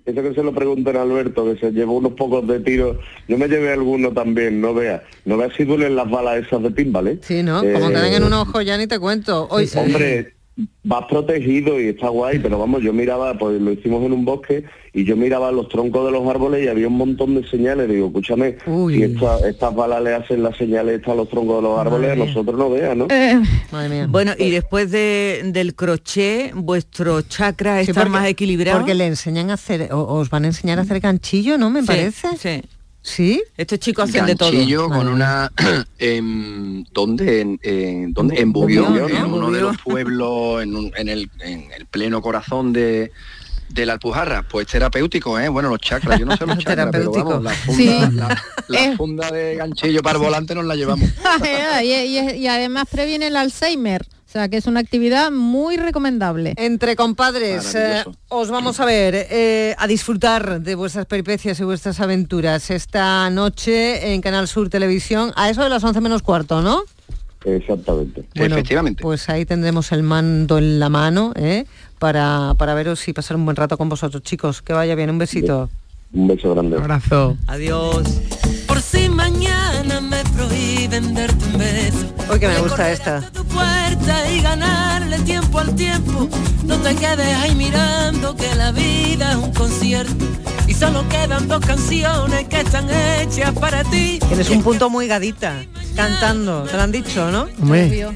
Eso que se lo pregunten a Alberto, que se llevó unos pocos de tiros. Yo me llevé alguno también, no veas. No veas si duelen las balas esas de pinball, ¿eh? Sí, ¿no? Como te den en un ojo ya ni te cuento. Hoy, Hombre, vas protegido y está guay, pero vamos, yo miraba, pues lo hicimos en un bosque y yo miraba los troncos de los árboles y había un montón de señales. Digo, escúchame, si esta- estas balas le hacen las señales a los troncos de los árboles, a nosotros no vean, ¿no? Bueno, y después de- del crochet, vuestro chakra Sí, está porque- más equilibrado. Porque le enseñan a hacer, o- os van a enseñar a hacer ganchillo, ¿no? Me Sí, parece. Sí. ¿Sí? Estos chicos hacen de todo. Ganchillo con una en ¿dónde? En, en, ¿dónde? en Bubión, Bubión, en ¿no? uno de los pueblos en, un- en el, en el pleno corazón de de la Alpujarra, pues terapéutico, ¿eh? Bueno, los chakras, yo no sé los chakras, pero vamos, la funda, Sí. la, la Eh. funda de ganchillo para el volante nos la llevamos. y, y- y además previene el Alzheimer. O sea, que es una actividad muy recomendable. Entre compadres, eh, os vamos a ver, eh, a disfrutar de vuestras peripecias y vuestras aventuras esta noche en Canal Sur Televisión, a eso de las 11 menos cuarto, ¿no? Exactamente. Bueno, Pues ahí tendremos el mando en la mano, ¿eh? Para, para veros y pasar un buen rato con vosotros, chicos. Que vaya bien, un besito. Un beso grande. abrazo. Adiós. Por si mañana me prohíben darte un beso. Hoy que me gusta esta. tu puerta y ganarle tiempo al tiempo. No te quedes ahí mirando que la vida es un concierto. Y solo quedan dos canciones que están hechas para ti. Tienes un punto muy gadita, cantando, te lo han dicho, ¿no? Hombre,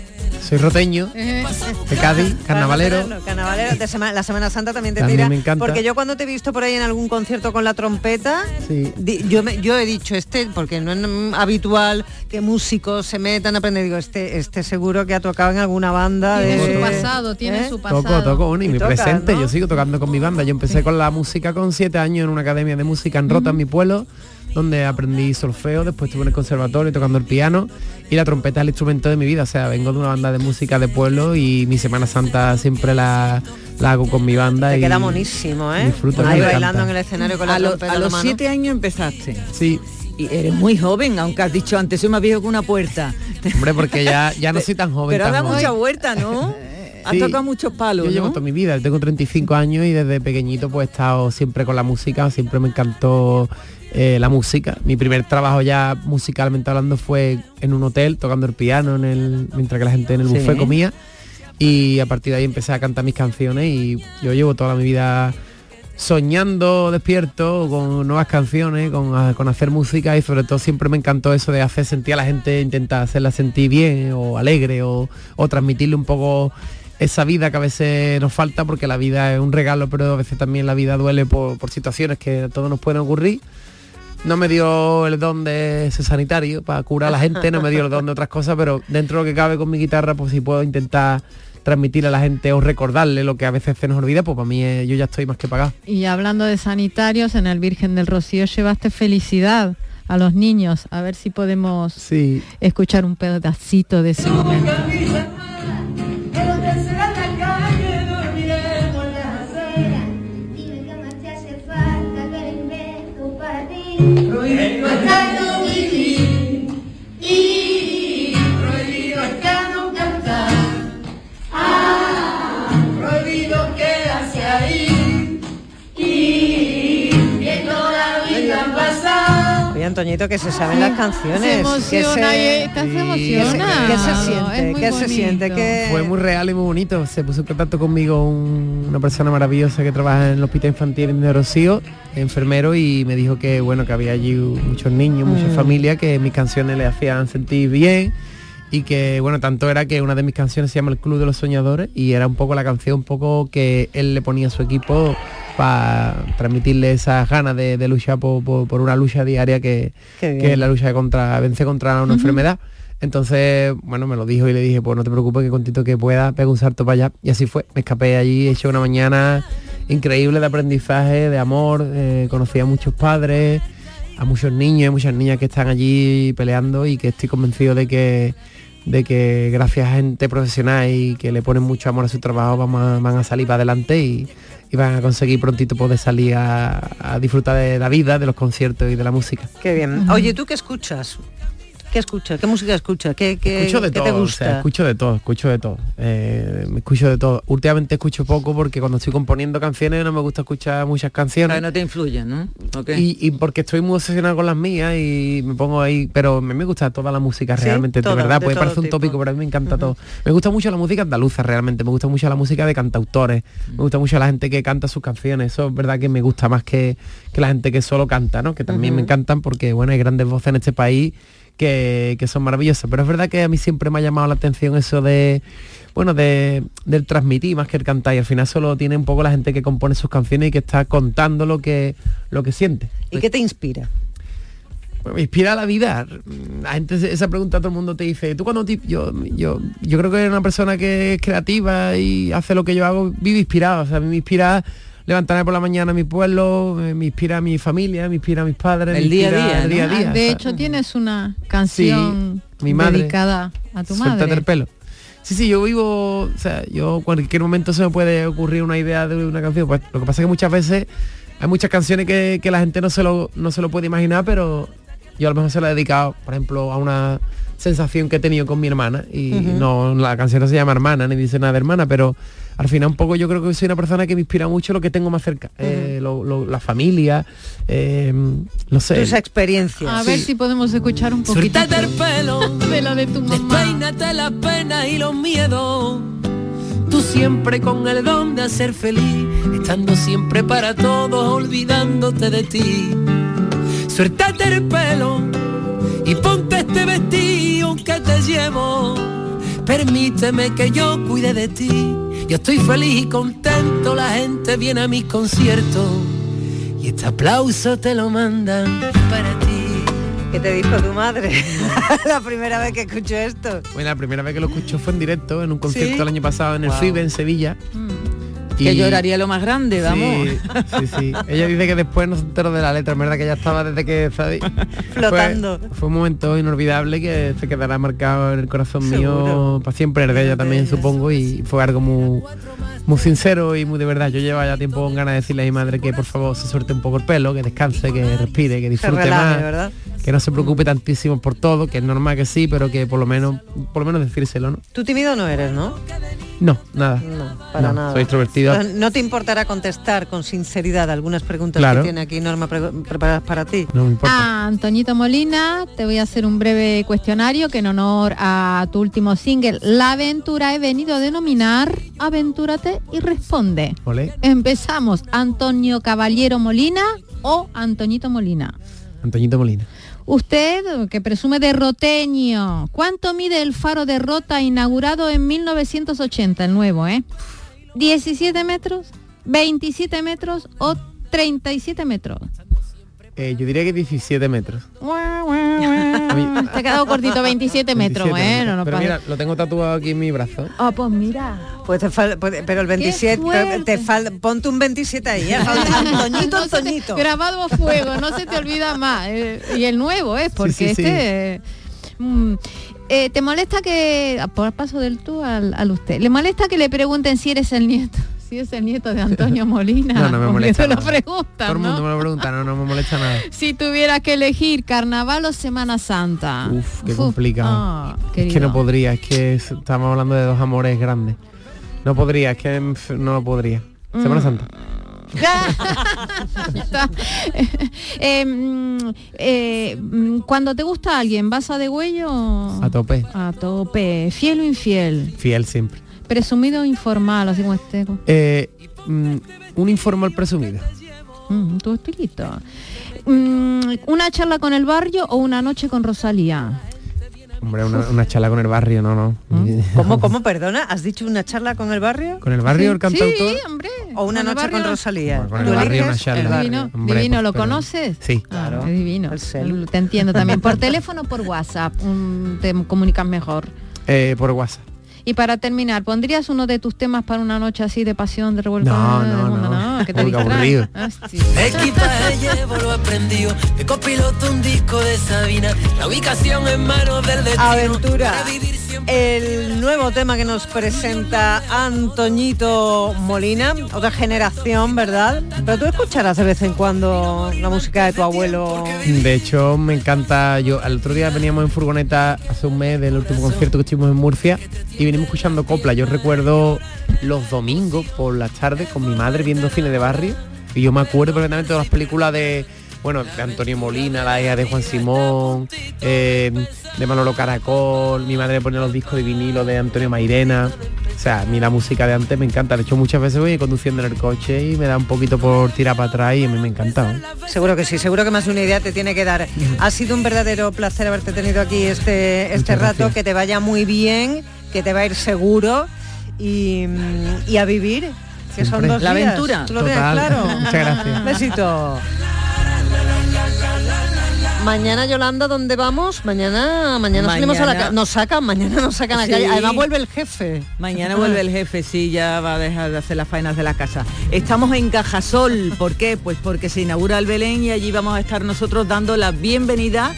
soy roteño, de Cádiz, carnavalero. Carnavalero, de Sema- la Semana Santa también te También tira. me encanta. Porque yo cuando te he visto por ahí en algún concierto con la trompeta, Sí. di- yo, me- yo he dicho este, porque no es mm, habitual que músicos se metan a aprender, digo, este, este seguro que ha tocado en alguna banda. Tiene de- su pasado, tiene ¿Eh? su pasado. Toco, toco, bueno, y, Y mi tocas, presente, ¿no? yo sigo tocando con mi banda. Yo empecé con la música con siete años en una academia de música en Rota, en mi pueblo, donde aprendí solfeo, después estuve en el conservatorio tocando el piano y la trompeta es el instrumento de mi vida. O sea, vengo de una banda de música de pueblo y mi Semana Santa siempre la, la hago con mi banda. Te y queda monísimo, ¿eh? disfruto, Ahí bailando encanta. en el escenario con la a, lo- trompeta a los mano. siete años empezaste. Sí. Y eres muy joven, aunque has dicho antes, soy más viejo que una puerta. Hombre, porque ya, ya no soy tan joven. Pero has dado mucha vuelta, ¿no? Has Sí. tocado muchos palos, Yo llevo ¿no? toda mi vida, yo tengo 35 años y desde pequeñito pues he estado siempre con la música, siempre me encantó eh, la música. Mi primer trabajo ya musicalmente hablando fue en un hotel tocando el piano en el, mientras que la gente en el Sí. buffet comía y a partir de ahí empecé a cantar mis canciones y yo llevo toda mi vida soñando despierto con nuevas canciones, con, con hacer música y sobre todo siempre me encantó eso de hacer sentir a la gente, intentar hacerla sentir bien o alegre o, o transmitirle un poco esa vida que a veces nos falta porque la vida es un regalo pero a veces también la vida duele por, por situaciones que a todos nos pueden ocurrir. No me dio el don de ser sanitario para curar a la gente, no me dio el don de otras cosas, pero dentro de lo que cabe con mi guitarra, pues si puedo intentar transmitir a la gente o recordarle lo que a veces se nos olvida, pues para mí eh, yo ya estoy más que pagado. Y hablando de sanitarios, en el Virgen del Rocío llevaste felicidad a los niños. A ver si podemos Sí. escuchar un pedacito de ese momento. rồi Antoñito, que se saben las canciones. Se que se- y estás Sí. emocionado. ¿Qué se Es siente? muy ¿Qué se siente? ¿Qué- Fue muy real y muy bonito. Se puso en contacto conmigo un- una persona maravillosa que trabaja en el hospital infantil de Rocío, enfermero, y me dijo que bueno, que había allí muchos niños, muchas Mm. familias, que mis canciones le hacían sentir bien y que bueno, tanto era que una de mis canciones se llama El Club de los Soñadores y era un poco la canción un poco que él le ponía a su equipo para transmitirle esas ganas de, luchar por, una lucha diaria que, es la lucha contra vence contra una enfermedad. Entonces, bueno, me lo dijo y le dije, pues no te preocupes que contito que pueda, pega un salto para allá. Y así fue. Me escapé allí, he hecho una mañana increíble de aprendizaje, de amor, eh, conocí a muchos padres, a muchos niños y muchas niñas que están allí peleando y que estoy convencido de que de que gracias a gente profesional y que le ponen mucho amor a su trabajo van a, salir para adelante y, van a conseguir prontito poder salir a, disfrutar de la vida, de los conciertos y de la música. Qué bien. Oye, ¿tú qué escuchas? ¿Qué escucha? ¿Qué música escucha? ¿Qué, qué, escucho de todo, te gusta? escucho de todo, escucho de todo. Eh, escucho de todo. Últimamente escucho poco porque cuando estoy componiendo canciones no me gusta escuchar muchas canciones. no te influyen, ¿no? Y, porque estoy muy obsesionado con las mías y me pongo ahí, pero me, me gusta toda la música realmente, de verdad, puede parecer un tópico, pero a mí me encanta todo. Me gusta mucho la música andaluza realmente, me gusta mucho la música de cantautores, me gusta mucho la gente que canta sus canciones, eso es verdad que me gusta más que, que la gente que solo canta, ¿no? Que también me encantan porque, bueno, hay grandes voces en este país que, son maravillosas. Pero es verdad que a mí siempre me ha llamado la atención eso de, bueno, de, del transmitir más que el cantar. Y al final solo tiene un poco la gente que compone sus canciones y que está contando lo que, lo que siente. ¿Y qué te inspira? me inspira la vida. La gente, esa pregunta todo el mundo te dice, tú cuando yo, yo, yo creo que una persona que es creativa y hace lo que yo hago, vive inspirado. O sea, a mí me inspira levantarme por la mañana a mi pueblo, me inspira a mi familia, me inspira a mis padres. El día a día. día, a día de hecho, tienes una canción mi madre, dedicada a tu madre. el pelo. Sí, sí, yo vivo, o sea, yo en cualquier momento se me puede ocurrir una idea de una canción. Pues lo que pasa es que muchas veces hay muchas canciones que, la gente no se, lo, no se lo puede imaginar, pero yo a lo mejor se la he dedicado, por ejemplo, a una sensación que he tenido con mi hermana. Y no, la canción no se llama hermana, ni dice nada de hermana, pero al final un poco yo creo que soy una persona que me inspira mucho lo que tengo más cerca, eh, la familia, eh, no sé. Esa experiencia. A ver si podemos escuchar un poquito del pelo, de la de tu mamá. Despeínate las penas y los miedos. Tú siempre con el don de hacer feliz, estando siempre para todos, olvidándote de ti. Suéltate el pelo y ponte este vestido que te llevo. Permíteme que yo cuide de ti yo estoy feliz y contento, la gente viene a mis conciertos y este aplauso te lo mandan para ti. ¿Qué te dijo tu madre la primera vez que escuchó esto? Bueno, la primera vez que lo escuchó fue en directo, en un concierto el año pasado en el FIBE en Sevilla. Mm. Que lloraría lo más grande, vamos. Sí, sí, Ella dice que después no se enteró de la letra, es verdad que ya estaba desde que flotando. Fue, un momento inolvidable que se quedará marcado en el corazón mío para siempre, el de ella también supongo, y fue algo muy, muy sincero y muy de verdad. Yo llevaba ya tiempo con ganas de decirle a mi madre que por favor se suelte un poco el pelo, que descanse, que respire, que disfrute más, ¿verdad? que no se preocupe tantísimo por todo, que es normal que sí, pero que por lo menos, por lo menos decírselo, ¿no? Tú tímido no eres, ¿no? No, nada. No, para nada. Soy extrovertido. ¿No te importará contestar con sinceridad algunas preguntas que tiene aquí Norma preparadas para ti? No me importa. Ah, Antoñito Molina, te voy a hacer un breve cuestionario que en honor a tu último single, La Aventura, he venido a denominar Aventúrate y responde. Empezamos, Antonio Caballero Molina o Antoñito Molina. Antoñito Molina. Usted, que presume de roteño, ¿cuánto mide el faro de Rota inaugurado en 1980, el nuevo, eh? ¿17 metros? ¿27 metros o 37 metros? Eh, yo diría que 17 metros. Te ha quedado cortito 27 metros, bueno, no Pero mira, lo tengo tatuado aquí en mi brazo. Ah, pues mira. Pues te falta, pues, pero el 27, te, falta, ponte un 27 ahí, ¿eh? Antoñito, Antoñito. grabado a fuego, no se te olvida más. Eh, y el nuevo, ¿eh? Porque este... Mm, eh, ¿Te molesta que, por paso del tú al, al usted, le molesta que le pregunten si eres el nieto? Si es el nieto de Antonio Molina. no, no me molesta. lo preguntan, Todo el mundo me lo pregunta, no, no me molesta nada. Si tuviera que elegir carnaval o Semana Santa. Uf, qué complicado. Ah, es que no podría, es que estamos hablando de dos amores grandes. No podría, es que no lo podría. Semana mm. Santa. Em, eh, cuando te gusta alguien, ¿vas a de huello? A tope. A tope. ¿Fiel o infiel? Fiel siempre. Presumido o informal, así como este. Eh, mm, un informal presumido. Mm, tu estilito. Mm, ¿Una charla con el barrio o una noche con Rosalía? Hombre, una, charla con el barrio, no, no. ¿Mm? ¿Cómo, cómo, perdona? ¿Has dicho una charla con el barrio? ¿Con el barrio, el cantautor? Sí, hombre. ¿O una noche con Rosalía? con el barrio una charla. Divino, divino ¿lo conoces? Sí. Claro. Es divino. Te entiendo también. ¿Por teléfono o por WhatsApp? ¿Te comunicas mejor? Eh, por WhatsApp. Y para terminar, ¿pondrías uno de tus temas para una noche así de pasión, de revuelta? No, no, no, no, que te aburrido. Equipaje llevo lo aprendido, de copiloto un disco de Sabina, la ubicación en manos del destino. Aventura el nuevo tema que nos presenta Antoñito Molina, otra generación, ¿verdad? Pero tú escucharás de vez en cuando la música de tu abuelo. De hecho, me encanta. Yo al otro día veníamos en furgoneta hace un mes del último concierto que estuvimos en Murcia y venimos escuchando copla. Yo recuerdo los domingos por las tardes con mi madre viendo cine de barrio y yo me acuerdo perfectamente de las películas de bueno, de Antonio Molina, la hija de Juan Simón, eh, de Manolo Caracol, mi madre pone los discos de vinilo de Antonio Mairena. O sea, a mí la música de antes me encanta. De hecho, muchas veces voy conduciendo en el coche y me da un poquito por tirar para atrás y a mí me encanta. Seguro que sí, seguro que más de una idea te tiene que dar. Ha sido un verdadero placer haberte tenido aquí este, este rato, que te vaya muy bien, que te va a ir seguro y, a vivir. Que son dos La aventura. lo claro. Muchas gracias. Besito. Mañana, Yolanda, ¿dónde vamos? Mañana, mañana, salimos a la calle. Nos sacan, mañana nos sacan a la calle. Además vuelve el jefe. Mañana vuelve el jefe, sí, ya va a dejar de hacer las faenas de la casa. Estamos en Cajasol, ¿por qué? Pues porque se inaugura el Belén y allí vamos a estar nosotros dando la bienvenida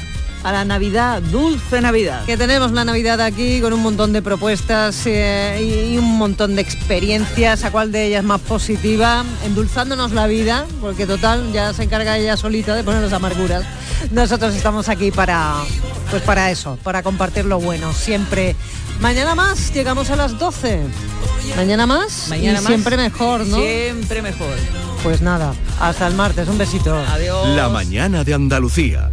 a la Navidad, dulce Navidad. Que tenemos la Navidad aquí con un montón de propuestas eh, y un montón de experiencias, a cuál de ellas más positiva, endulzándonos la vida, porque total ya se encarga ella solita de poner las amarguras. Nosotros estamos aquí para, pues para eso, para compartir lo bueno, siempre. Mañana más, llegamos a las 12. Mañana más, Mañana siempre mejor, ¿no? Siempre mejor. Pues nada, hasta el martes, un besito. Adiós. La mañana de Andalucía.